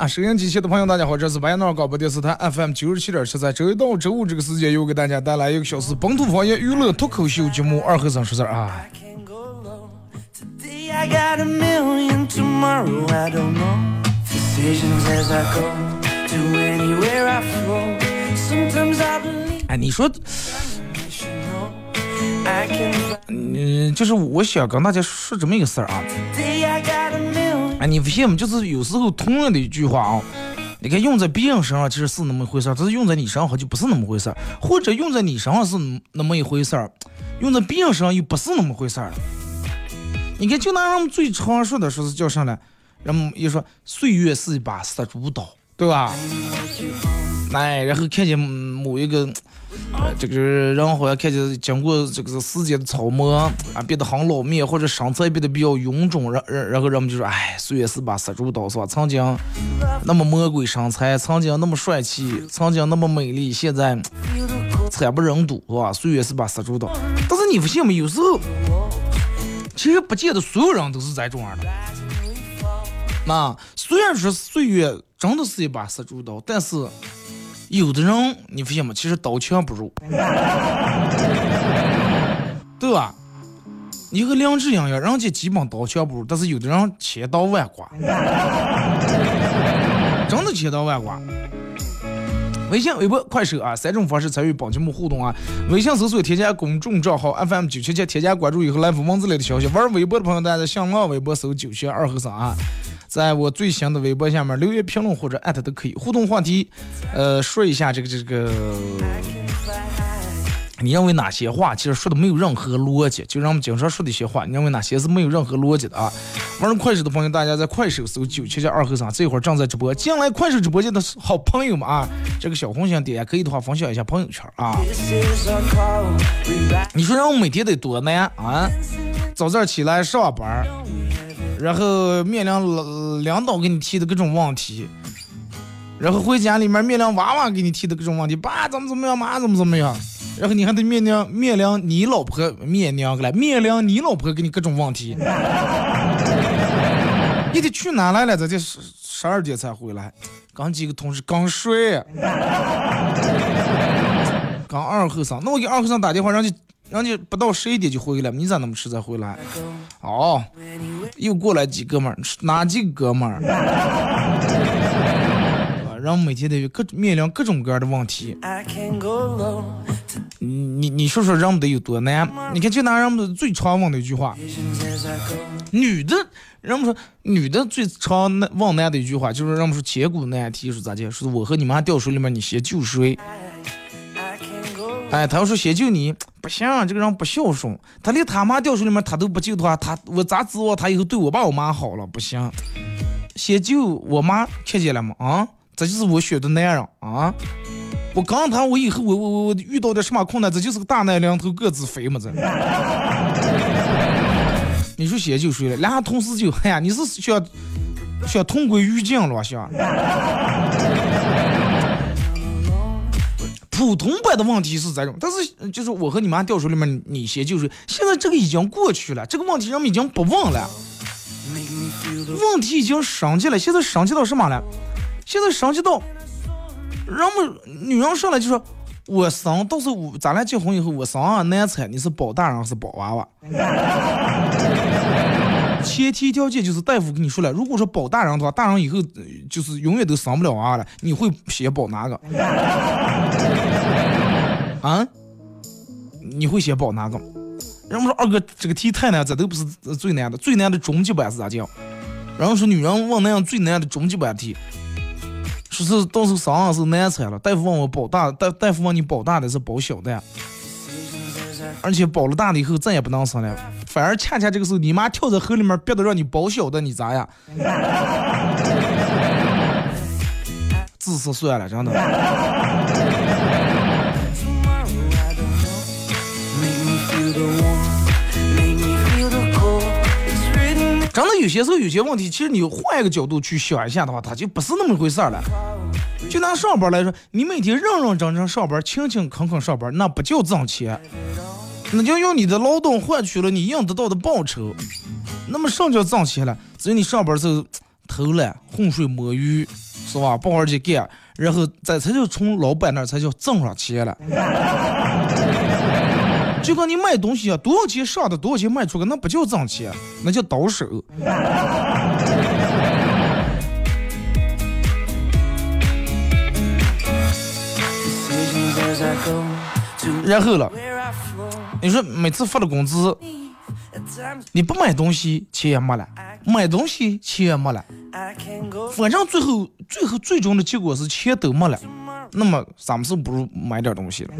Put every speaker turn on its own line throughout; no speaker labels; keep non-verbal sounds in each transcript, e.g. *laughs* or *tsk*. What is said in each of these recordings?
啊，收音机前的朋友，大家好，这是白彦淖尔广播电视台 FM 九十七点七，在周一到周五这个时间，又给大家带来一个小时本土方言娱乐脱口秀节目《二和尚说事儿》啊。哎，你说，嗯，就是我想跟大家说这么一个事儿啊。你发现没？就是有时候同样的一句话啊，你看用在别人身上其实是那么回事儿，但是用在你身上就不是那么回事儿，或者用在你身上是那么一回事儿，用在别人身上又不是那么回事儿。你看，就拿人们最常说的说是叫啥呢？人们一说岁月是一把杀猪刀，对吧？哎，然后看见某一个。呃，这个人好像看见经过这个时间的操磨啊，变得很老面，或者身材变得比较臃肿，然然然后人们就说，哎，岁月是把杀猪刀，是吧？曾经那么魔鬼身材，曾经那么帅气，曾经那么美丽，现在惨不忍睹，是吧？岁月是把杀猪刀。但是你发现没？有时候其实不见得所有人都是这种样的。那虽然说岁月真的是一把杀猪刀，但是。有的人你发现吗？其实刀枪不入，*laughs* 对吧？你和梁志扬一样，人家基本刀枪不入，但是有的人千刀万剐，真的千刀万剐。微信、微博、快手啊，三种方式参与本节目互动啊。微信搜索添加公众账号 FM 九七七，添加关注以后来发文字类的消息。玩微博的朋友，大家在新浪微博搜九七二和尚啊。在我最新的微博下面留言评论或者艾特都可以互动话题，呃，说一下这个这个，你认为哪些话其实说的没有任何逻辑？就让我们经常说的一些话，你认为哪些是没有任何逻辑的啊？玩快手的朋友，大家在快手搜九七七二和尚，这会儿正在直播。进来快手直播间的好朋友们啊，这个小红心点可以的话分享一下朋友圈啊。你说让我每天得多难啊？早上起来上班。然后面临领导给你提的各种问题，然后回家里面面临娃娃给你提的各种问题，爸怎么怎么样，妈怎么怎么样，然后你还得面临面临你老婆面临个来面临你老婆给你各种问题，*laughs* 你得去哪来了？咱这十十二点才回来，刚几个同事刚睡，刚二和尚，那我给二和尚打电话，让你。人家不到十一点就回来了，你咋那么迟才回来？哦，又过来几哥们儿，哪几个哥们儿？*laughs* 啊，人每天得各面临各种各样的问题。你你你说说，人们得有多难？你看，就拿人们最常问的一句话，女的，人们说女的最常问难的一句话，就是人们说千古难题，说咋的？说我和你妈掉水里面，你先救谁？哎，他要说先救你，不行，这个人不孝顺。他连他妈掉水里面他都不救的话，他我咋指望他以后对我爸我妈好了？不行，先救我妈，看见了吗？啊，这就是我选的男人啊！我刚谈，我以后我我我遇到点什么困难，这就是个大难临头各自飞嘛这。*laughs* 你说先救谁了？俩同时救，哎呀，你是想想同归于尽了，想？普通版的问题是这种，但是就是我和你妈掉水里面，你先就是，现在这个已经过去了，这个问题人们已经不问了，问题已经升级了，现在升级到什么了？现在升级到，人们女人上来就说，我生到时候咱俩结婚以后，我生啊难产，你是保大人还是保娃娃？前提条件就是大夫跟你说了，如果说保大人的话，大人以后就是永远都生不了娃了，你会先保哪个？啊？你会写保哪个？人们说二哥这个题太难，这都不是最难的，最难的终极版是咋叫？然后说女人问那样最难的终极版题，说是到时候生是难产了，大夫问我保大，大大夫问你保大的是保小的。而且保了大了以后再也不能生了，反而恰恰这个时候你妈跳在河里面，憋得让你保小的，你咋呀？*laughs* 自私算了，真的。真的有些时候有些问题，其实你换一个角度去想一下的话，它就不是那么回事了。就拿上班来说，你每天认认真真上班，勤勤恳恳上班，那不叫挣钱。那就用你的劳动换取了你应得到的报酬，那么什么叫挣钱了？只有你上班时候偷懒、浑水摸鱼，是吧？不好好去干，然后这才叫从老板那才叫挣上钱了。就跟你卖东西啊，多少钱上的，多少钱卖出去，那不叫挣钱，那叫倒手。然后了。你说每次发的工资，你不买东西钱也没了，买东西钱也没了，反正最后最后最终的结果是钱都没了。那么咱们是不如买点东西了，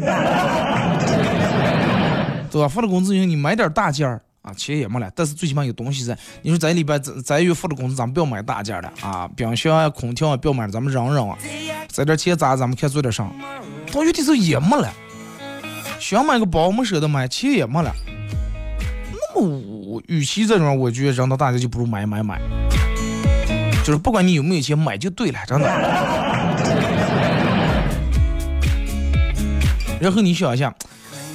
对吧？发了工资以后你买点大件儿啊，钱也没了，但是最起码有东西在。你说在里边咱咱月发了工资，咱们不要买大件了啊，冰箱啊、空调啊不要买了，咱们扔扔啊，这点钱咋咱们看做点啥？到月底时候也没了。想买个包没舍得买，钱也没了。那么我与其这种，我觉得扔到大街就不如买买买。就是不管你有没有钱，买就对了，真的。*laughs* 然后你想一下，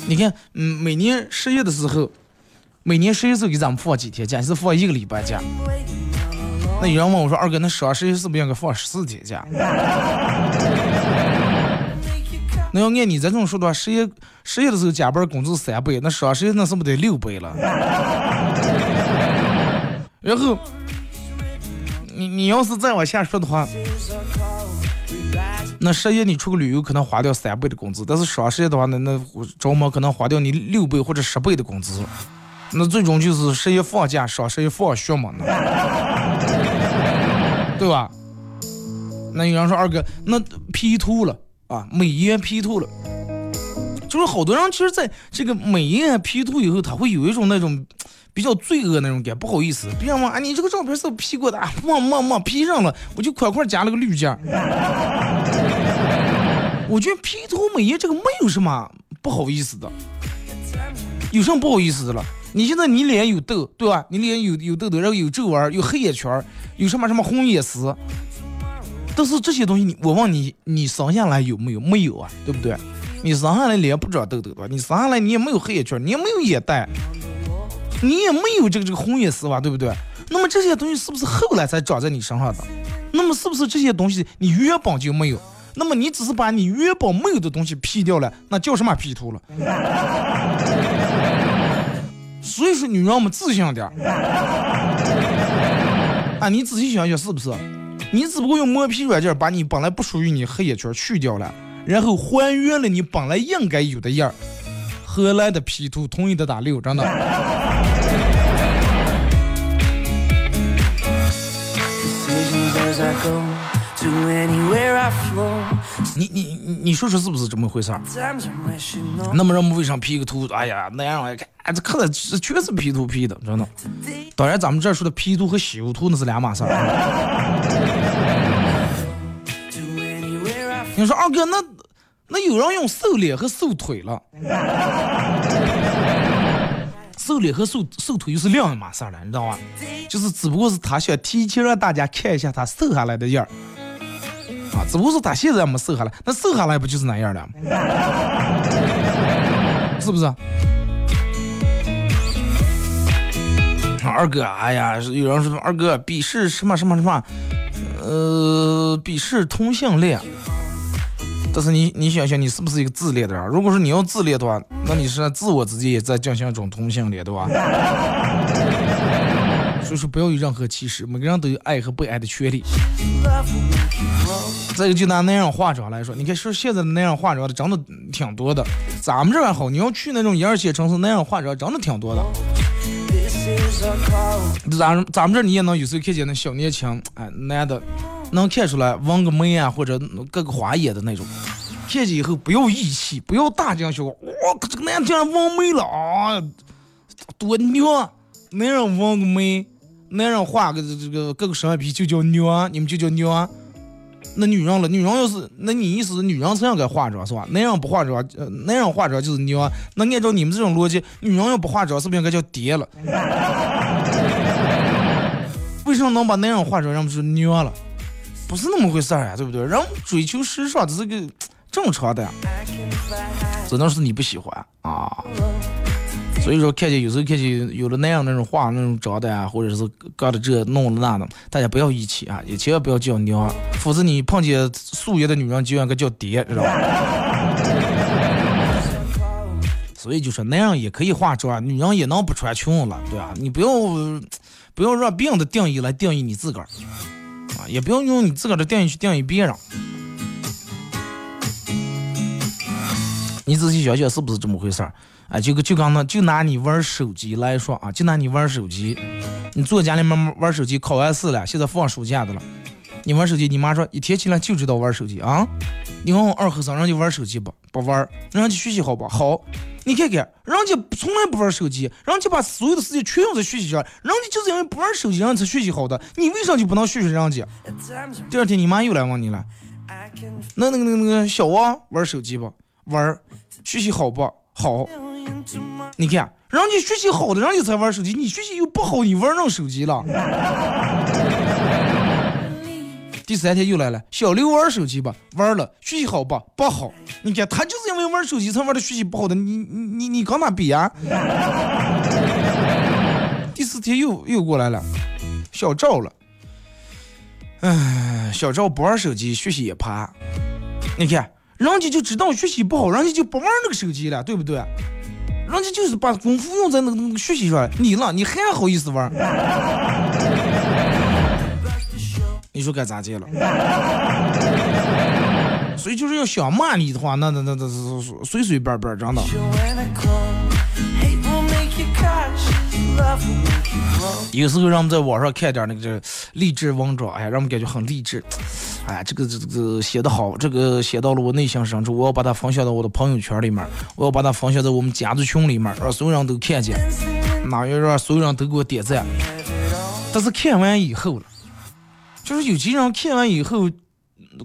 你看，嗯，每年失业的时候，每年失业时候给咱们放几天假？是放一个礼拜假。那有人问我说：“二哥，那双十一是不是应该放十四天假？” *laughs* 那要按你这种说的话，十一十一的时候加班工资三倍，那双十一那是不是得六倍了？*laughs* 然后，你你要是再往下说的话，那失业你出个旅游可能花掉三倍的工资，但是双十一的话，那那着忙可能花掉你六倍或者十倍的工资，那最终就是失业放假，双十一放学嘛，*laughs* 对吧？那有人说二哥，那 P 图了。啊，美颜 P 图了，就是好多人其实在这个美颜 P 图以后，他会有一种那种比较罪恶那种感，不好意思，别人问啊，你这个照片是 P 过的啊？没没没 P 上了，我就快快加了个滤镜。*laughs* 我觉得 P 图美颜这个没有什么不好意思的，有什么不好意思的了？你现在你脸有痘，对吧？你脸有有痘痘，然后有皱纹，有黑眼圈，有什么什么红眼丝。但是这些东西，你我问你，你生下来有没有？没有啊，对不对？你生下来脸不长痘痘吧？你生下来你也没有黑眼圈，你也没有眼袋，你也没有这个这个红眼丝吧？对不对？那么这些东西是不是后来才长在你身上的？那么是不是这些东西你原本就没有？那么你只是把你原本没有的东西 P 掉了，那叫什么 P 图了？*laughs* 所以说，女人我们自信点啊！你仔细想想，是不是？你只不过用磨皮软件把你本来不属于你黑眼圈去掉了，然后还原了你本来应该有的样儿。何来的 P 图？同意的打六，真的。你你你你说说是不是这么回事儿？那么人们为啥 P 个图？哎呀，那样一看，哎，这看的这确实 P 图 P 的，真的。当然，咱们这儿说的 P 图和修图那是两码事儿。*laughs* 你说二哥，那那有人用瘦脸和瘦腿了，瘦脸和瘦瘦腿又是两码事了，你知道吗？就是只不过是他想提前让大家看一下他瘦下来的样儿。啊，只不过是他现在没瘦下来，那瘦下来不就是那样的吗？是不是？二哥，哎呀，有人说二哥鄙视什么什么什么，呃，鄙视同性恋。但是你你想想，你是不是一个自恋的人？如果说你要自恋的话，那你是自我自己也在进行一种同性恋，对吧？*laughs* 所以说不要有任何歧视，每个人都有爱和被爱的权利。再一个，就拿那样化妆来说，你看说现在那样化妆的真的挺多的，咱们这还好，你要去那种一二线城市，那样化妆真的挺多的。咱咱们这你也能有时候看见那小年轻，哎，男的。能看出来纹个眉啊，或者割个花眼的那种，看见以后不要义气，不要大惊小怪。哇，这个男的竟然纹眉了啊，多牛啊！男人纹个眉，男人画个这个割个双眼皮就叫牛啊，你们就叫牛啊。那女人了，女人要是那你意思是女人才应该化妆是吧？男人不化妆，呃，男人化妆就是牛啊。那按照你们这种逻辑，女人要不化妆是不是应该叫爹了？为什么能把男人化妆，人们说牛了？不是那么回事儿呀，对不对？人追求时尚这是个正常的，只能是你不喜欢啊。所以说，看见有时候看见有了那样那种画那种长的啊，或者是干的这弄了那的，大家不要义气啊，也千万不要叫娘，否则你碰见素颜的女人就应该叫爹，知道吧？所以就说那样也可以化妆，女人也能不穿裙了，对吧？你不要不要让别人的定义来定义你自个儿。啊也不要用你自个儿的定义去定义别人。你仔细想想，是不是这么回事儿？哎，就就刚那，就拿你玩手机来说啊，就拿你玩手机，你坐家里面玩手机，考完试了，现在放暑假的了，你玩手机，你妈说一天起来就知道玩手机啊？你问我二和尚，人家玩手机不？不玩，人家学习好不好？你看看，人家从来不玩手机，人家把所有的时间全用在学习上，人家就是因为不玩手机，人家才学习好的。你为啥就不能学学人家？第二天你妈又来问你了，那那个那个那个小王玩手机不？玩，学习好不好？你看，人家学习好的，人家才玩手机，你学习又不好，你玩上手机了。第三天又来了，小刘玩手机吧，玩了，学习好吧？不好。你看他就是因为玩手机才玩的学习不好的，你你你你跟他比呀？*laughs* 第四天又又过来了，小赵了，哎，小赵不玩手机，学习也趴。你看人家就知道学习不好，人家就不玩那个手机了，对不对？人家就是把功夫用在那个那个学习上，你呢，你还好意思玩？你说该咋接了？*laughs* 所以就是要想骂你的话，那那那那随随便便真的。有时候让我们在网上看点那个励志文章，哎呀，让我们感觉很励志。哎呀，这个这个写的好，这个写到了我内心深处，我要把它分享到我的朋友圈里面，我要把它分享在我们家族群里面，让所有人都看见，那要让所有人都给我点赞。但是看完以后了。就是有些人看完以后，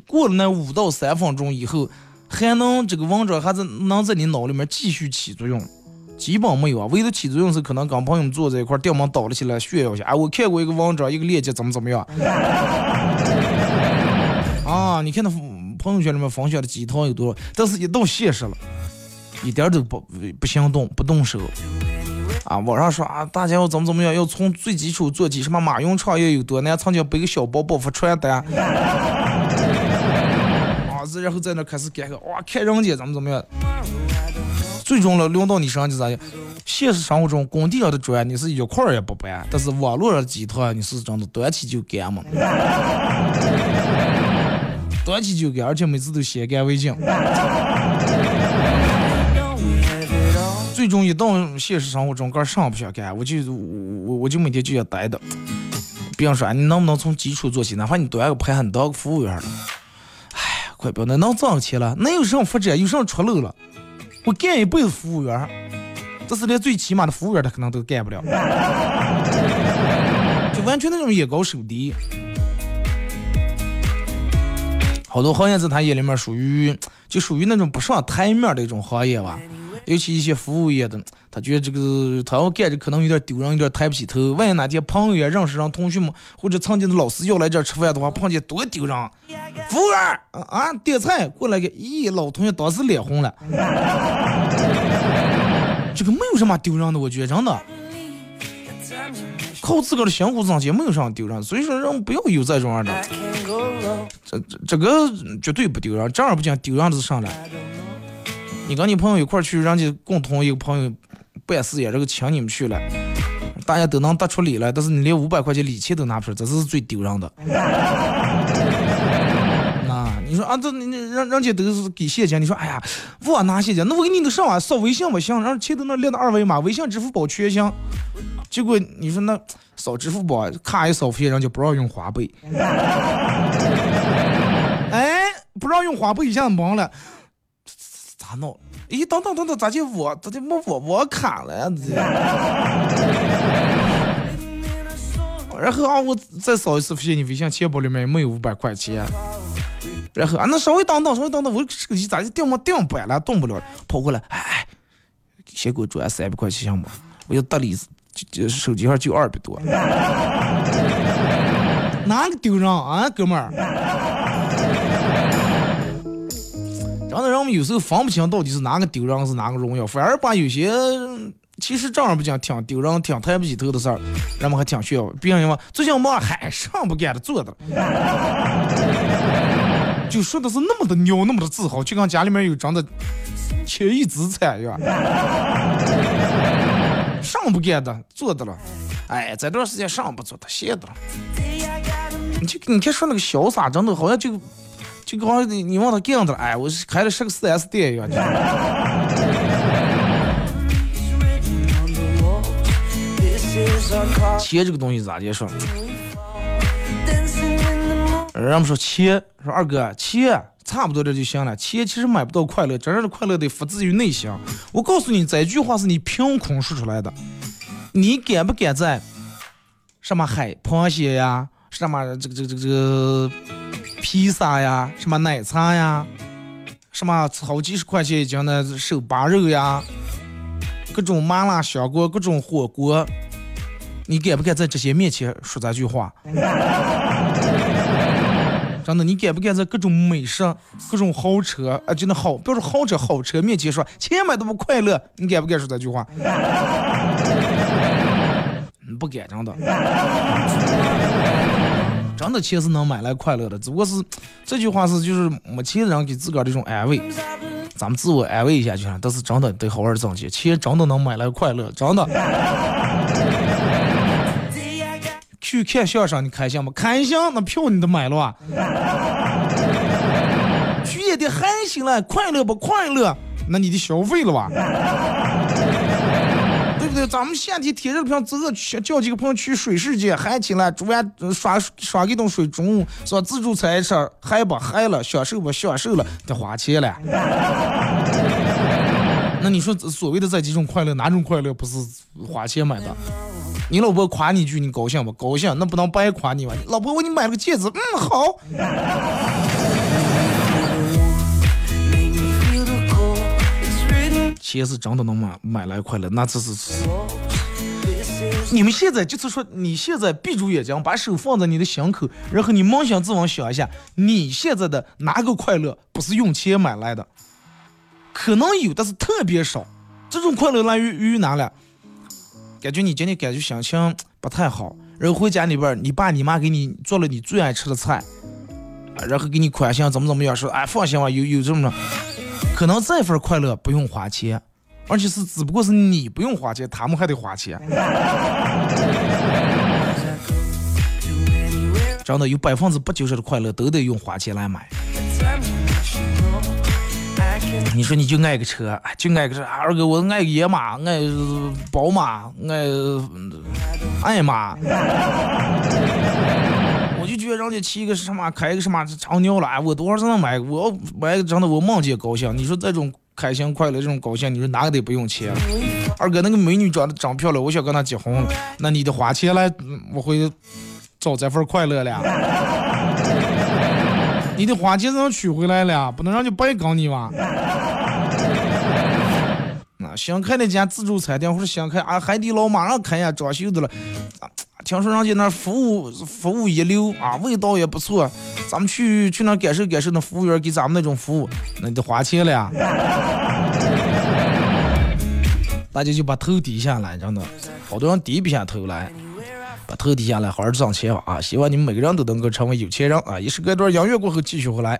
过了那五到三分钟以后，还能这个文章还是能在你脑里面继续起作用，基本没有啊。唯一起作用是可能跟朋友们坐在一块儿，电门倒了起来炫耀一下。哎，我看过一个文章，一个链接怎么怎么样。*laughs* 啊，你看那朋友圈里面分享的鸡汤有多少？但是一到现实了，一点都不不行动，不动手。啊，网上说啊，大家要怎么怎么样，要从最基础做起，什么马云创业有多难，曾经背个小包包发传单，*laughs* 啊，然后在那开始改个，哇，看人家怎么怎么样，最终了轮到你身上就咋样？现实生活中工地上的砖你是一块儿也不搬，但是网络上的鸡汤你是真的端起就干嘛？*laughs* 端起就干，而且每次都先干为敬。最终一到现实生活中，干啥不想干，我就我我就每天就要待着。别人说你能不能从基础做起，哪怕你端个盘，你当个服务员了。哎，快不要那能挣钱了，那有什么发展，有什么出路了？我干一辈子服务员，这是连最起码的服务员他可能都干不了，*laughs* 就完全那种眼高手低。好多行业在他眼里面属于就属于那种不上台面的一种行业吧。尤其一些服务业的，他觉得这个他要干着可能有点丢人，有点抬不起头。万一哪天朋友呀、认识人、同学们或者曾经的老师要来这儿吃饭的话，碰见多丢人。服务员啊，点菜过来个，咦，老同学当时脸红了。*laughs* 这个没有什么丢人的，我觉得真的，靠自个儿的辛苦挣钱，没有什么丢人。所以说，人不要有这种样的，这这这个绝对不丢人，正儿八经丢人的是啥呢？你跟你朋友一块去，人家共同一个朋友办事业，这个请你们去了，大家都能得出礼来，但是你连五百块钱礼钱都拿不出，这是最丢人的。那你说啊，这你人人家都是给现金，你说哎呀，我拿现金，那我给你都上网扫微信不行，让钱都那列的二维码，微信、支付宝全行。结果你说那扫支付宝卡一扫，发现人家不让用花呗。*laughs* 哎，不让用花呗，一下子懵了。咋弄？咦，等等等等，咋就我咋就没我我卡了呀？*laughs* 然后啊，我再扫一次，发现你微信钱包里面没有五百块钱。然后啊，那稍微等等，稍微等等，我手机咋就定没定板了，动不了，跑过来，哎，先给我转三百块钱行不？我就得里就手机上就二百多，*laughs* 哪个丢人啊，哥们儿？真的，人们有时候分不清到底是哪个丢人是哪个荣耀，反而把有些其实正儿八经挺丢人、挺抬不起头的事儿，人们还挺炫耀。别人问最近忙，还上不干的做的了，*laughs* 就说的是那么的牛，那么的自豪，就跟家里面有真的千亿资产一样。上不干的做的了，哎，这段时间上不做的歇的了。你就你看说那个潇洒，真的好像就。就好像你你往他这样子了，哎，我是开的是个四 S 店一样。钱这个东西咋介说？人们说钱，说二哥钱差不多这就行了。钱其实买不到快乐，真正的快乐得发自于内心。我告诉你，这句话是你凭空说出来的。你敢不敢在什么海螃蟹呀，什么这个这个这个？披萨呀，什么奶茶呀，什么好几十块钱一斤的手扒肉呀，各种麻辣香锅，各种火锅，你敢不敢在这些面前说这句话？*laughs* 真的，你敢不敢在各种美食、各种豪车啊，就那好，不要说豪车、好车面前说钱买都不快乐？你敢不敢说这句话？*laughs* 不敢，真的。真的钱是能买来快乐的，只不过是 *tsk* 这句话是就是没钱的人给自个儿的一种安慰，咱们自我安慰一下就行。但是真的得好好挣钱，钱真的能买来快乐，真的。去看相声你开心不？开心，那票你都买了啊。去演的还行了，快乐不快乐？那你得消费了吧？对，咱们夏天天热的，走走去叫几个朋友去水世界，嗨起来，煮完耍耍一顿水，中午是吧？自助餐吃，嗨吧嗨了？享受吧享受了？得花钱了。*laughs* 那你说所谓的这几种快乐，哪种快乐不是花钱买的？你老婆夸你一句，你高兴不？高兴，那不能白夸你吧？老婆，我给你买了个戒指，嗯，好。钱是真的能买买来快乐，那只是你们现在就是说，你现在闭住眼睛，把手放在你的心口，然后你扪心自问想一下，你现在的哪个快乐不是用钱买来的？可能有，但是特别少。这种快乐来源于哪了？感觉你今天感觉心情不太好，然后回家里边，你爸你妈给你做了你最爱吃的菜，然后给你宽心怎么怎么样，说哎放心吧，有有这么。可能这份快乐不用花钱，而且是只不过是你不用花钱，他们还得花钱。真的有百分之八九十的快乐都得用花钱来买。你说你就爱个车，就爱个车，二哥我爱个野马，爱宝马，爱爱马。我就觉得人家骑个什么，开一个什么长牛了，我多少才能买？我要买真的，我梦见高兴。你说这种开心快乐，这种高兴，你说哪个得不用钱？二哥那个美女长得长漂亮，我想跟她结婚，那你得花钱来，我会找这份快乐了。*laughs* 你得花钱才能娶回来了，不能让你白搞你吧？啊，想开那家自助餐店或者想开啊海底捞马上开呀，装修的了。听说人家那服务服务一流啊，味道也不错，咱们去去那感受感受那服务员给咱们那种服务，那得花钱了呀。*laughs* 大家就把头低下来，真的，好多人低不下头来，把头低下来，好好挣钱吧啊！希望你们每个人都能够成为有钱人啊！一时隔段音乐过后继续回来。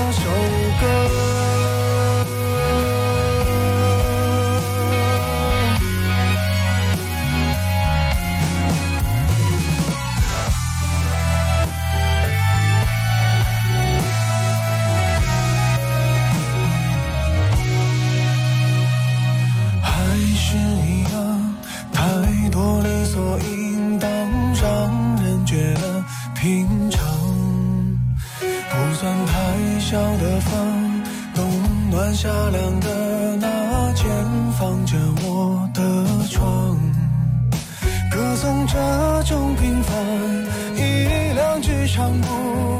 唱首歌。夏凉的那间放着我的床，歌颂这种平凡，一两句唱不完。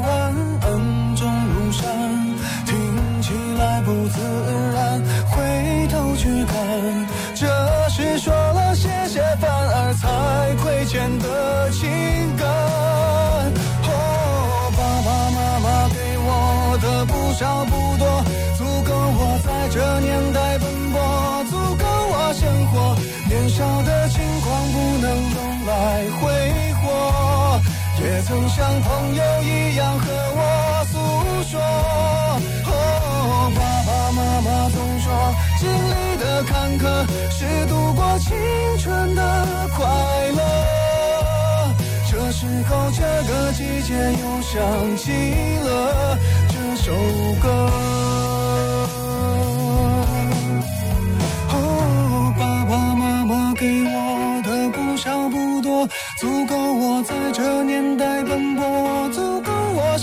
这年代奔波足够我生活年少的轻狂不能用来挥霍也曾像朋友一样和我诉说。哦爸爸妈妈总说经历的坎坷是度过青春的快乐这时候这个季节又想起了这首歌。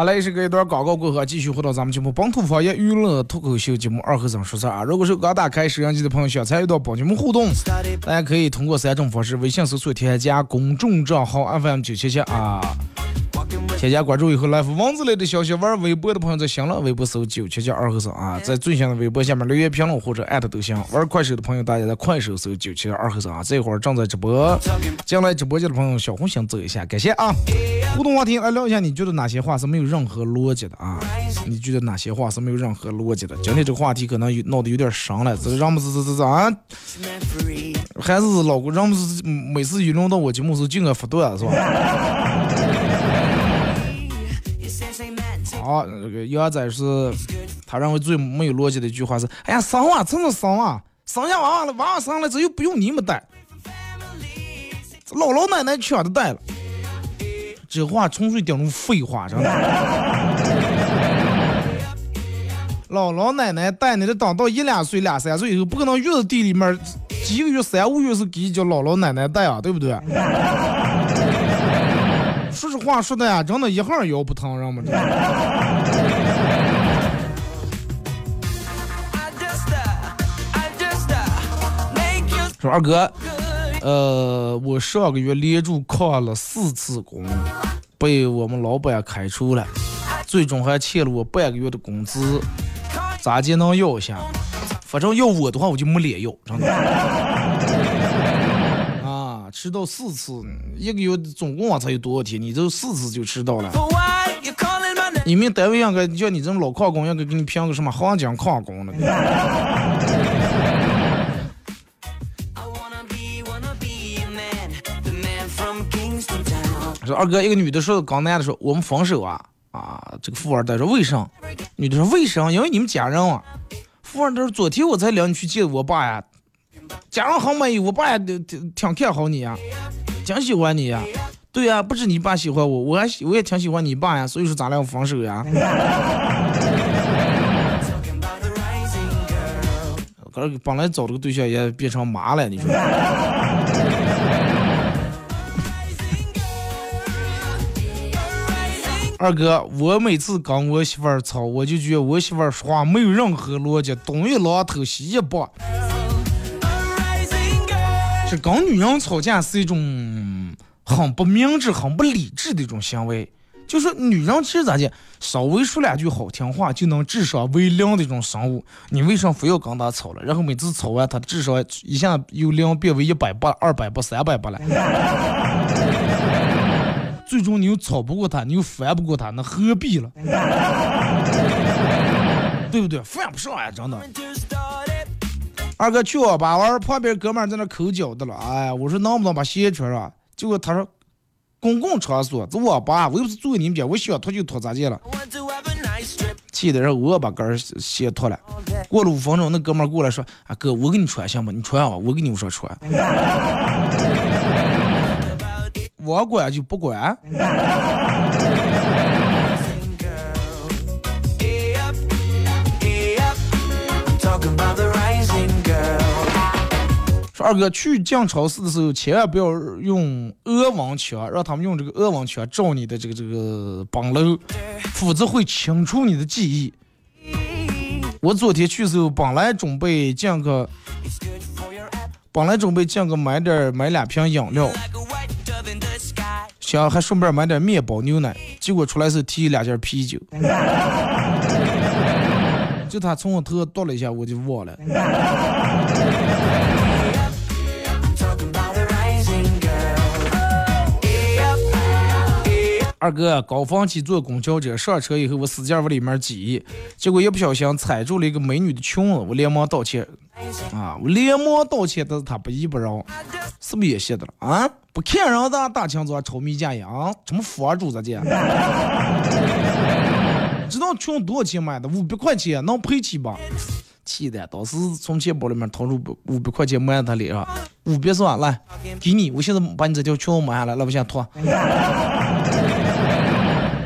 好嘞，是个一段广告过后，继续回到咱们节目本土方言娱乐脱口秀节目二和尚说事啊。如果是刚打开收音机的朋友，想参与到本节目互动，大家可以通过三种方式：微信搜索添加公众账号 FM 九七七啊。添加关注以后来发文字类的消息，玩微博的朋友在新浪微博搜九七七二和尚啊，在最新的微博下面留言评论或者艾特都行。玩快手的朋友，大家在快手搜九七七二和尚啊，这会儿正在直播。进来直播间的朋友，小红心走一下，感谢啊！互动话题来聊一下，你觉得哪些话是没有任何逻辑的啊？你觉得哪些话是没有任何逻辑的？今天这个话题可能有闹得有点深了，这让不是这这这啊？还是老公让不是每次一轮到我节目时候就爱发段是吧？好，这个杨仔是，他认为最没有逻辑的一句话是：哎呀，生娃真是生娃，生下娃娃了，娃娃生了之后又不用你们带，姥姥奶奶全都带了。这话纯粹顶入废话，真的。姥姥奶奶带你的，等到一两岁、两三岁以后，不可能月子地里面几个月、三五月是给叫姥姥奶奶带啊，对不对？话说的呀，真的，一号腰不疼，人们这。*laughs* 说二哥，呃，我上个月连住旷了四次工，被我们老板开除了，最终还欠了我半个月的工资，咋就能要一下？反正要我的话，我就没脸要，真的。迟到四次，一个月总共才有多少天？你这四次就迟到了。你们单位应该叫你这种老矿工，应该给你评个什么黄金矿工呢？说二哥，一个女的说刚男的说我们分手啊啊！这个富二代说为啥？女的说为啥？因为你们家人啊。富二代说昨天我才领你去见我爸呀。家人很满意，我爸也挺挺看好你呀，挺喜欢你呀。对呀，不止你爸喜欢我，我还我也挺喜欢你爸呀。所以说咱俩要分手呀。可是本来找这个对象也变成妈了，你说。二哥，我每次跟我媳妇儿吵，我就觉得我媳妇儿说话没有任何逻辑，东一榔头西一棒。这跟女人吵架是一种很不明智、很不理智的一种行为。就是女人其实咋的，稍微说两句好听话就能智商为零的一种生物。你为什么非要跟她吵了？然后每次吵完，她智商一下由零变为一百八、二百八、三百八了。最终你又吵不过她，你又烦不过她，那何必了？*laughs* 对不对？犯不上呀，真的。二哥去网吧玩，旁边哥们儿在那抠脚的了。哎呀，我说能不能把鞋穿上？结果他说，公共场所这网吧，我又不是住你们家，我想脱就脱，咋的了？气的人我把跟儿鞋脱了。过了五分钟，那哥们儿过来说：“啊哥，我给你穿行吗？你穿吧，我给你说穿。*laughs* ”我管就不管。二哥去进超市的时候，千万不要用额温枪，让他们用这个额温枪照你的这个这个帮楼，否则会清除你的记忆。我昨天去时候，本来准备进个，本来准备进个买点买两瓶饮料，想还顺便买点面包牛奶，结果出来是提两件啤酒。*laughs* 就他从我头上剁了一下，我就忘了。二哥，高峰期坐公交车，上车以后我使劲往里面挤，结果一不小心踩住了一个美女的裙子，我连忙道歉。啊，我连忙道歉，但是他不依不饶，是不是也歇的了啊？不看人的大清早炒米架啊？什么佛主子姐？*laughs* 知道裙多少钱买的？五百块钱，能赔起吧？气的，当时从钱包里面掏出五百块钱，抹他脸上，五百算来，给你，我现在把你这条裙子抹下来，来，我先脱。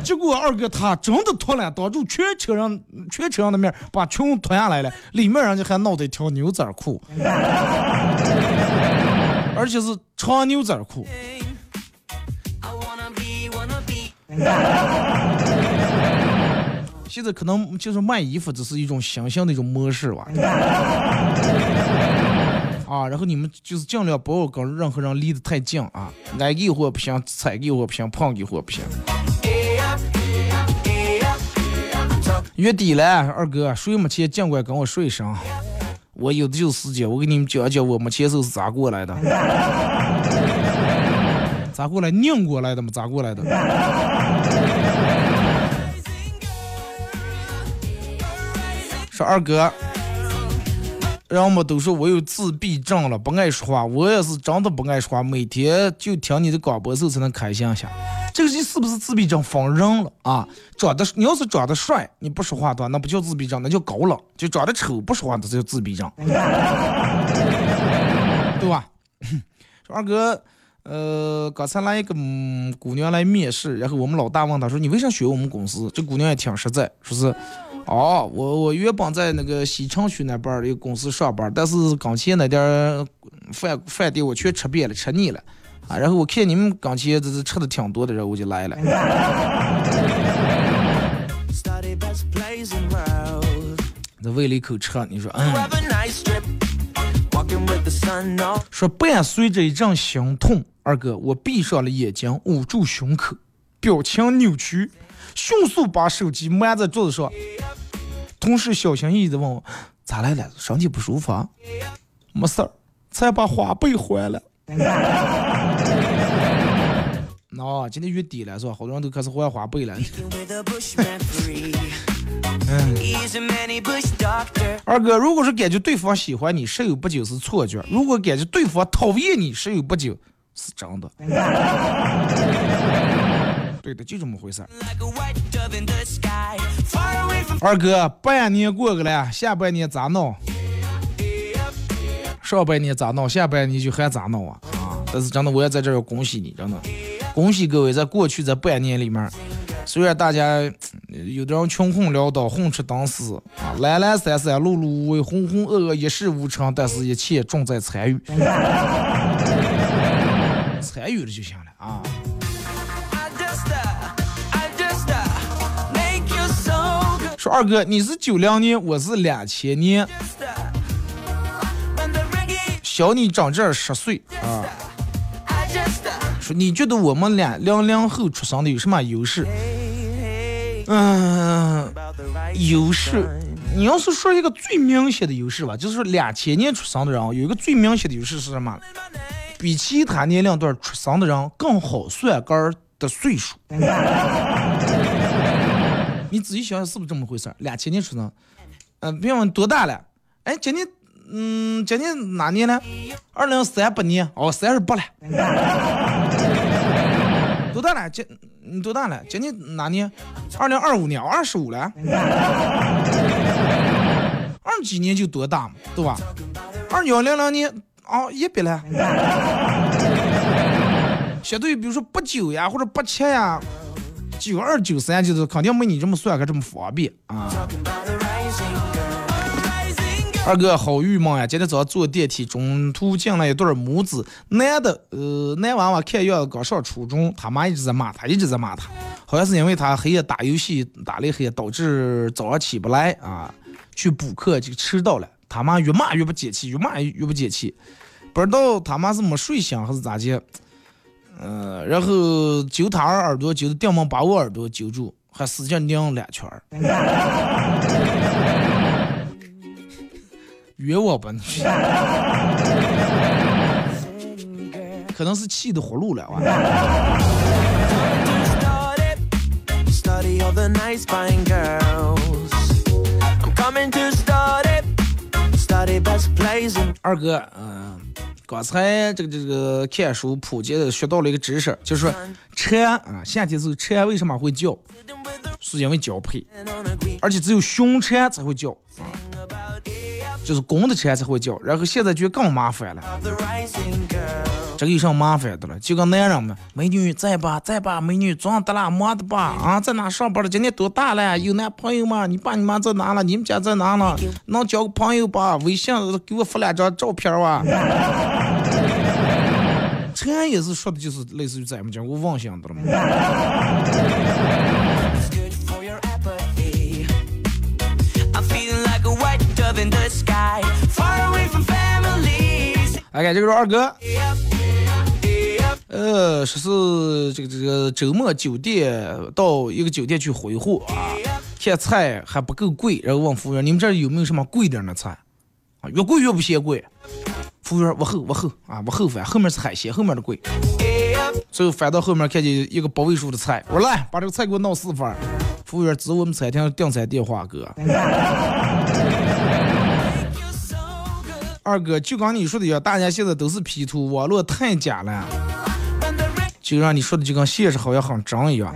结果二哥他真的脱了，当住全车人全车人的面把裙子脱下来了，里面人家还闹着一条牛仔裤，而且是长牛仔裤。现在可能就是卖衣服，只是一种形象的一种模式吧。啊，然后你们就是尽量不要跟任何人离得太近啊，矮一会不行，踩一会不行，胖一会不行。月底了，二哥谁没钱尽管跟我说一声，我有的就是时间，我给你们讲讲我没钱时候是咋过来的，*laughs* 咋过来拧过来的嘛，咋过来的？说二哥，人们都说我有自闭症了，不爱说话。我也是真的不爱说话，每天就听你的广播时候才能开心一下。这个是不是自闭症分人了啊？长得你要是长得帅，你不说话的话，那不叫自闭症，那叫高冷；就长得丑不说话，那叫自闭症，*laughs* 对吧？*coughs* 说二哥，呃，刚才来一个姑娘来面试，然后我们老大问她说：“你为啥选我们公司？”这姑娘也挺实在，说是。哦，我我原本在那个西城区那边儿一个公司上班，但是刚前那点儿饭饭店我全吃遍了，吃腻了啊。然后我看你们刚前这是吃的挺多的，然后我就来了。那喂了一口吃，你说嗯？说伴随着一阵心痛，二哥我闭上了眼睛，捂住胸口，表情扭曲。迅速把手机埋在桌子上，同时小心翼翼的问我：“咋来了？身体不舒服？”啊？没事儿，才把花呗还了。那 *laughs* 今天月底了是吧？好多人都开始还花呗了。*laughs* 二哥，如果是感觉对方喜欢你，十有八九是错觉；如果感觉对方讨厌你，十有八九是真的。对的，就这么回事儿。二哥，半年过去了，下半年咋弄？上半年咋弄？下半年就还咋弄啊？啊！但是真的，我也在这儿要恭喜你，真的，恭喜各位，在过去这半年里面，虽然大家有的人穷困潦倒、混吃等死啊，懒懒散散、碌碌无为、浑浑噩噩、一事无成，但是一切重在参与，*laughs* 参与了就行了啊。说二哥，你是九零年，我是两千年，小你长这十岁啊。说你觉得我们俩零零后出生的有什么优势？嗯，优势，你要是说一个最明显的优势吧，就是说两千年出生的人有一个最明显的优势是什么？比其他年龄段出生的人更好算杆儿的岁数。*laughs* 你仔细想想，是不是这么回事儿？两千年出生，嗯，别问多大了？哎，今年嗯，今年哪年呢？二零三八年，哦，三十八了。多大了？今你多大了？今年哪年？二零二五年，二十五了。二几年就多大嘛，对吧？二幺零零年，哦，一百了。相对于比如说八九呀，或者八七呀，九二九三，就是肯定没你这么算，还这么方便啊。二哥好郁闷呀！今天早上坐电梯，中途进来一对母子，男的，呃，男娃娃看样子刚上初中，他妈一直在骂他，一直在骂他，好像是因为他黑夜打游戏打的黑，导致早上起不来啊，去补课就迟到了。他妈越骂越不解气，越骂越不解气，不知道他妈是没睡醒还是咋的，嗯，然后揪他耳朵，揪的定门把我耳朵揪住，还使劲拧两圈儿。约我吧，你可能是气的活路了哇。二哥，嗯，刚才这个这个看书普及的学到了一个知识，就是说蝉啊，夏天时候蝉为什么会叫？是因为交配，而且只有雄蝉才会叫啊。就是公的蝉才会叫，然后现在就更麻烦了。这个有啥麻烦的了？就跟男人们，美女在吧，在吧，美女装的啦，忙的吧？啊，在哪上班了？今年多大了？有男朋友吗？你爸你妈在哪了？你们家在哪呢？能交个朋友吧？微信给我发两张照片哇。*laughs* 这也是说的就是类似于咱们讲过妄想的了嘛。来看这个是二哥，呃，说是这个这个周末酒店到一个酒店去挥霍啊，看菜还不够贵，然后问服务员：“你们这儿有没有什么贵点的菜？啊，越贵越不嫌贵。”服务员：“往后，往后啊，往后翻，后面是海鲜，后面的贵。”最后翻到后面看见一个八位数的菜，我说：“来，把这个菜给我弄四份。”服务员指我们餐厅订餐电话，哥。*laughs* 二哥，就刚你说的一样，大家现在都是 P 图，网络太假了，就让你说的就跟现实好像很真一样。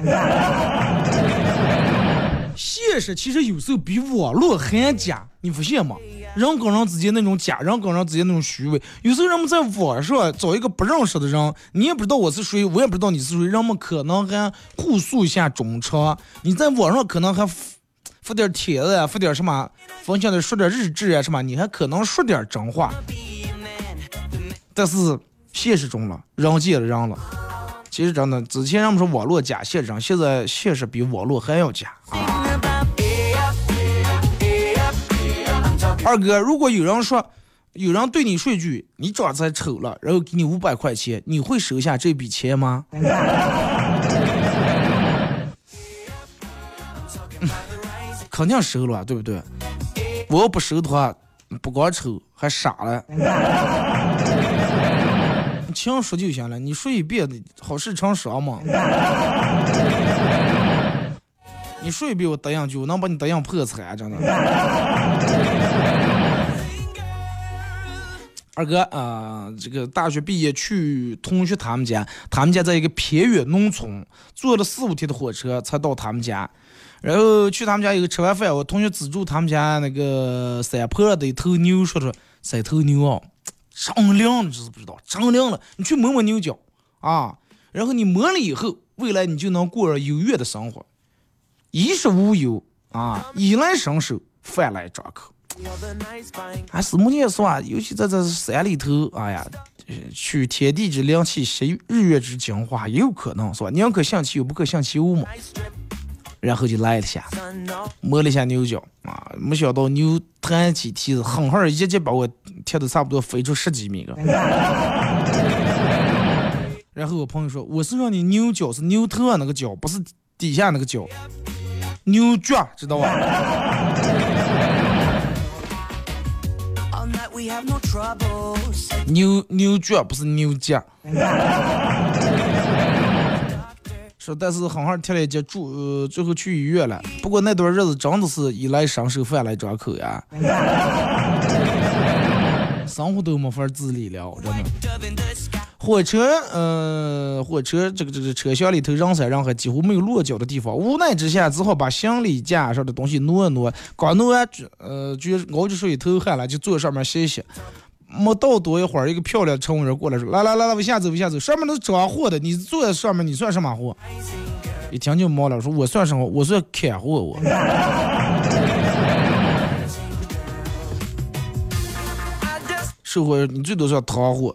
现实其实有时候比网络还假，你发现吗？人跟人之间那种假，人跟人之间那种虚伪，有时候人们在网上找一个不认识的人，你也不知道我是谁，我也不知道你是谁，人们可能还互诉一下衷肠。你在网上可能还。发点帖子呀，发点什么，分享点说点日志啊什么，你还可能说点真话。但是现实中了，人见了人了。其实真的，之前人们说网络假，现实，现在现实比网络还要假啊。二哥，如果有人说，有人对你说一句“你长得丑了”，然后给你五百块钱，你会收下这笔钱吗？*laughs* 肯定收了，对不对？我要不收的话，不光丑，还傻了。你轻说就行了，你说一遍，好事成双嘛。*laughs* 你说一遍，我答应就，我能把你答应破产，真的。二哥啊，这个大学毕业去同学他们家，他们家在一个偏远农村，坐了四五天的火车才到他们家。然后去他们家以后吃完饭，我同学资助他们家那个山坡的一头牛，说说三头牛啊，真灵，你知不知道？真灵了，你去摸摸牛角啊，然后你摸了以后，未来你就能过上优越的生活，衣食无忧啊，衣来伸手，饭来张口。还是目前说啊，尤其在这山里头，哎呀，取天地之灵气，吸日月之精华，也有可能是吧？宁可信其有，不可信其无嘛。然后就来了下，摸了一下牛角啊，没想到牛弹起蹄子，狠狠一脚把我踢的差不多飞出十几米了。*laughs* 然后我朋友说：“我是让你牛角是牛头那个角，不是底下那个角，牛角知道吧？*laughs* ”牛牛角不是牛角。说但是好好贴了一节住，呃，最后去医院了。不过那段日子真的是衣来伸手饭来张口呀。生活都没法自理了，真的。火车，呃，火车这个这个车厢里头人山人海，几乎没有落脚的地方。无奈之下，只好把行李架上的东西挪一挪。刚挪完，呃，就熬着出一头汗了，就坐上面歇歇。没到多一会儿，一个漂亮乘务员过来说：“来来来来，往下走，往下走，上面都是装货的，你坐在上面，你算什么货？”一听就懵了，说：“我算什么？我算看货，我。”售货你最多算淘货。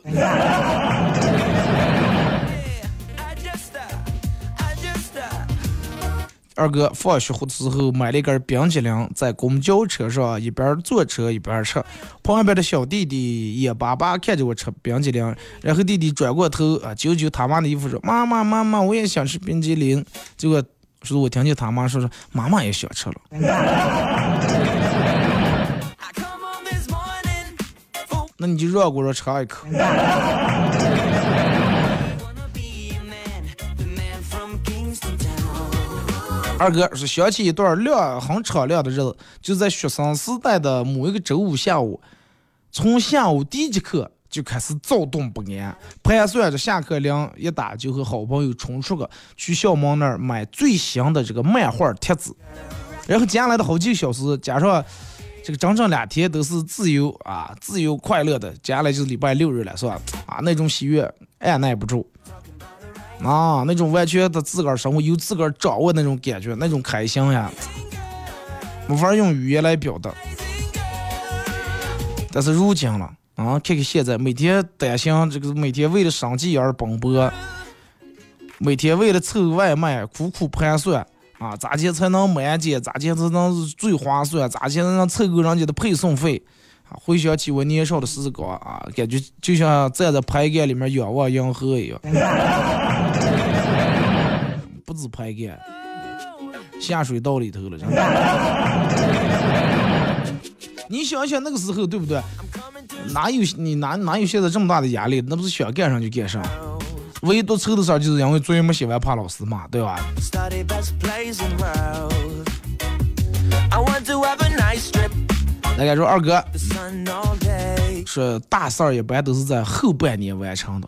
二哥放学的时候买了一根冰激凌，在公交车上一边坐车一边吃。旁边的小弟弟眼巴巴看着我吃冰激凌，然后弟弟转过头啊，揪揪他妈的衣服说：“妈妈妈妈，我也想吃冰激凌。”结果说我听见他妈说说：“妈妈也想吃了。” *laughs* 那你就让我说尝一口。二哥是想起一段亮很敞亮的日子，就在学生时代的某一个周五下午，从下午第一节课就开始躁动不安，盘算着下课铃一打就和好朋友冲出个去校门那儿买最新的这个漫画贴纸，然后接下来的好几个小时加上。这个整整两天都是自由啊，自由快乐的。接下来就是礼拜六日了，是吧？啊，那种喜悦按耐不住，啊，那种完全的自个儿生活，有自个儿掌握那种感觉，那种开心呀，没法用语言来表达。但是如今了，啊，看看现在，每天担心这个，每天为了生计而奔波，每天为了凑外卖苦苦盘算。啊，咋接才能满减？咋接才能最划算？咋接才能凑够人家的配送费？啊，回想起我年少的时光啊，感觉就像站在排杆里面仰望银河一样。*laughs* 不止排杆，下水道里头了，真的。*laughs* 你想想那个时候，对不对？哪有你哪哪有现在这么大的压力？那不是想干啥就干啥。唯独愁的事儿就是因为作业没写完怕老师骂，对吧？大家说二哥说大事儿一般都是在后半年完成的。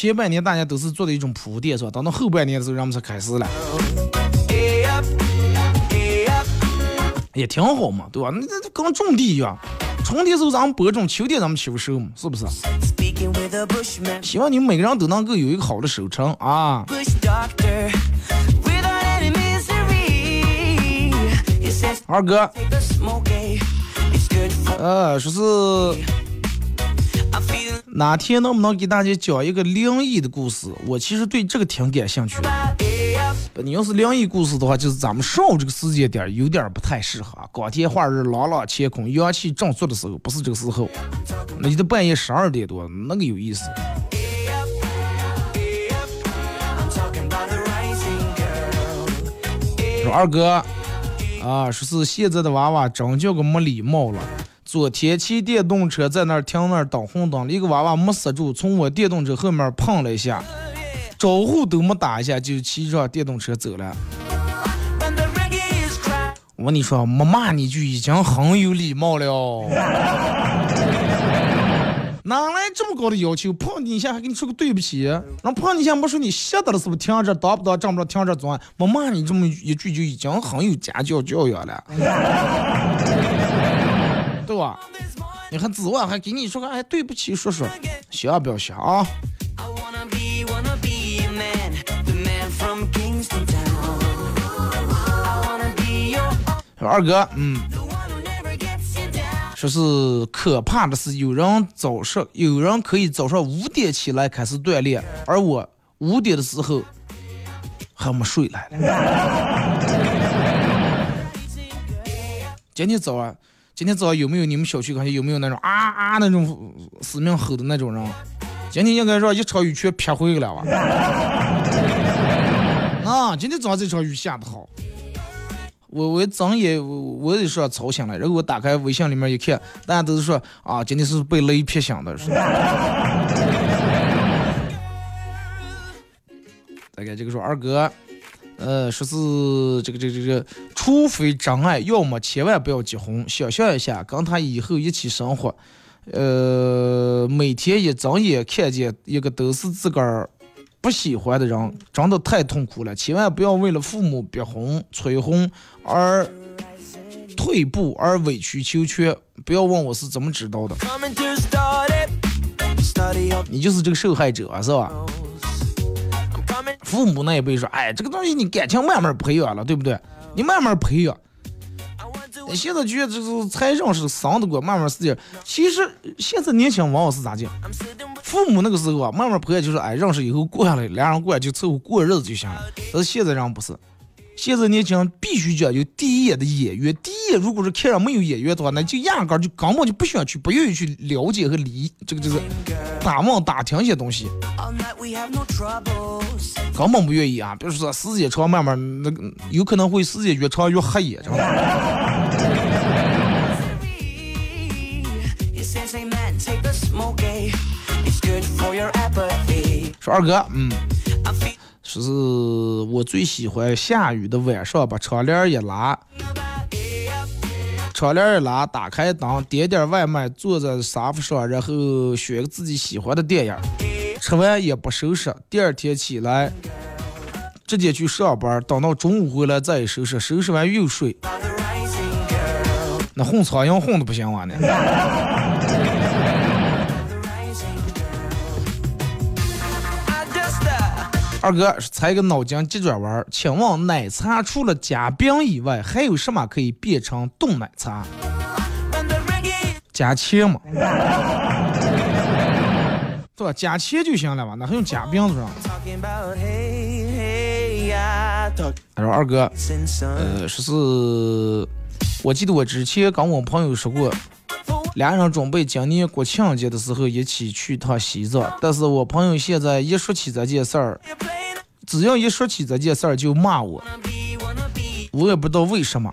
前半年大家都是做的一种铺垫，是吧？等到后半年的时候，人们才开始了，也挺好嘛，对吧？那这跟种地一样。春天时候咱们播种，秋天咱们秋收嘛，是不是？希望你们每个人都能够有一个好的收成啊！二哥，呃，说是哪天能不能给大家讲一个灵异的故事？我其实对这个挺感兴趣的。你要是灵异故事的话，就是咱们上午这个时间点有点不太适合。光天化日，朗朗乾坤，阳气正足的时候，不是这个时候。那你得半夜十二点多，那个有意思。说二哥，啊，说是现在的娃娃真叫个没礼貌了。昨天骑电动车在那儿停那儿等红灯，一个娃娃没刹住，从我电动车后面碰了一下。招呼都没打一下就骑着电动车走了。我跟你说，没骂你就已经很有礼貌了。*laughs* 哪来这么高的要求？碰你一下还跟你说个对不起？然后碰你一下没说你吓到了是不是？停这当不当？正不正？停这钻？没骂你这么一句就已经很有家教教养了，对吧？你还指望还给你说个哎对不起，说说，行啊不要行啊？二哥，嗯，说是可怕的是有人早上有人可以早上五点起来开始锻炼，而我五点的时候还没睡来。*laughs* 今天早上，今天早上有没有你们小区看见有没有那种啊啊那种死命吼的那种人？今天应该说一场雨全撇回了？*laughs* 啊，今天早上这场雨下的好。我我整也我也说操心了，然后我打开微信里面一看，大家都是说啊，今天是被雷劈响的。是 *laughs* 大概这个说二哥，呃，说是这个这个这个，除非真爱，要么千万不要结婚。想象一下，跟他以后一起生活，呃，每天一睁眼看见一个都是自个儿不喜欢的人，真的太痛苦了。千万不要为了父母逼婚、催婚而退步，而委曲求全。不要问我是怎么知道的，你就是这个受害者是吧？父母那一辈说：“哎，这个东西你感情慢慢培养了，对不对？你慢慢培养。现在觉得这是才认识上的过，慢慢时间。其实现在年轻往往是咋讲？父母那个时候啊，慢慢培养就是哎，认识以后过下来，俩人过来就凑合过日子就行了。但是现在人不是。”现在年轻人必须讲究第一眼的演员，第一眼如果是看上没有演员的话，那就压根儿就根本就不想去，不愿意去了解和理这个这个打望打听一些东西，根本不愿意啊。比如说时间长，慢慢那个有可能会时间越长越黑眼，知道吗？说二哥，嗯。说是我最喜欢下雨的晚上，把窗帘一拉，窗帘一拉，打开灯，点点外卖，坐在沙发上，然后选个自己喜欢的电影，吃完也不收拾。第二天起来，直接去上班，等到中午回来再收拾，收拾完又睡。那混苍蝇混的不行啊呢。二哥猜个脑筋急转弯儿，请问奶茶除了加冰以外，还有什么可以变成冻奶茶？加切嘛，对吧？加切就行了嘛，那还用加冰是吧？他说二哥，呃，说是，我记得我之前跟我朋友说过，俩人准备今年国庆节的时候一起去趟西藏，但是我朋友现在一说起这件事儿。只要一说起这件事儿就骂我，我也不知道为什么，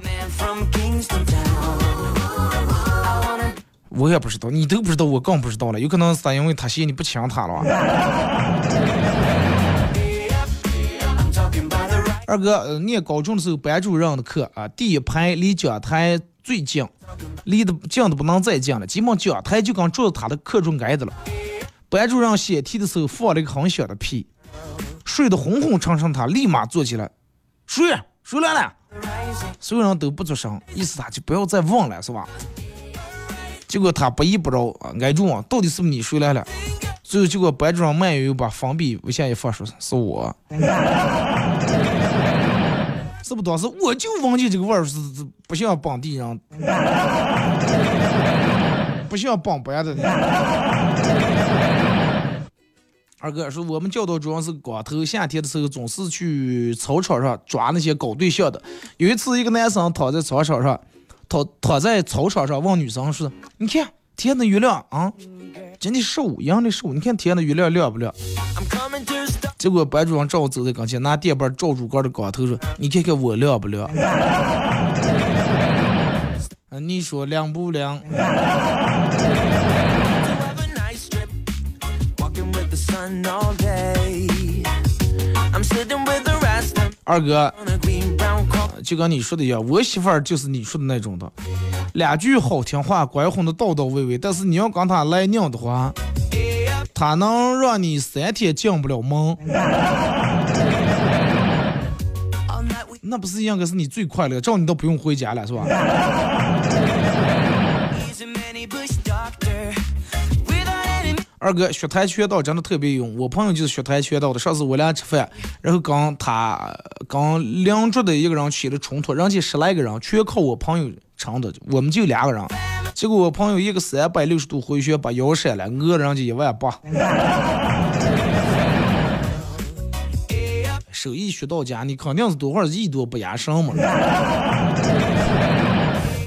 我也不知道，你都不知道，我更不知道了。有可能是因为他嫌你不抢他了。*laughs* 二哥，念高中的时候，班主任的课啊，第一排离讲台最近，离得近的不能再近了，基本讲台就跟坐他的课中挨着了。班主任写题的时候放了一个很响的屁。睡得昏昏沉沉，他立马坐起来，睡睡来了，所有人都不作声，意思他就不要再问了，是吧？结果他不依不饶，挨住啊，到底是不是你睡来了？最后结果班主任慢悠悠把粉笔往下一放，说是我，*laughs* 是不是当时我就闻见这个味儿是是不像本地人，不像本班的。二哥说：“我们教导主任是光头，夏天的时候总是去操场上抓那些搞对象的。有一次，一个男生躺在操场上，躺躺在操场上，问女生说：‘你看天的月亮啊，今天十五，阳历十五，你看天的月亮亮不亮？’结果班主任正好走在跟前，拿电棒照住个的光头说：‘你看看我亮不亮？’ *laughs* 你说亮不亮？”二哥，就跟你说的一样，我媳妇儿就是你说的那种的，两句好听话，乖哄的叨叨喂喂，但是你要跟她来娘的话，他能让你三天进不了门。那不是应该是你最快乐，这样你都不用回家了，是吧？二哥，学跆拳道真的特别勇。我朋友就是学跆拳道的。上次我俩吃饭，然后跟他跟邻桌的一个人起了冲突，人家十来个人全靠我朋友撑的，我们就两个人。结果我朋友一个三百六十度回旋把腰闪了，讹人家一万八。手艺学到家，你肯定是多会儿艺多不压身嘛。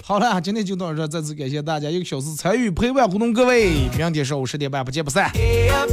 好了，今天就到这，再次感谢大家一个小时参与陪伴互动，各位，明天上午十点半不见不散。Get up,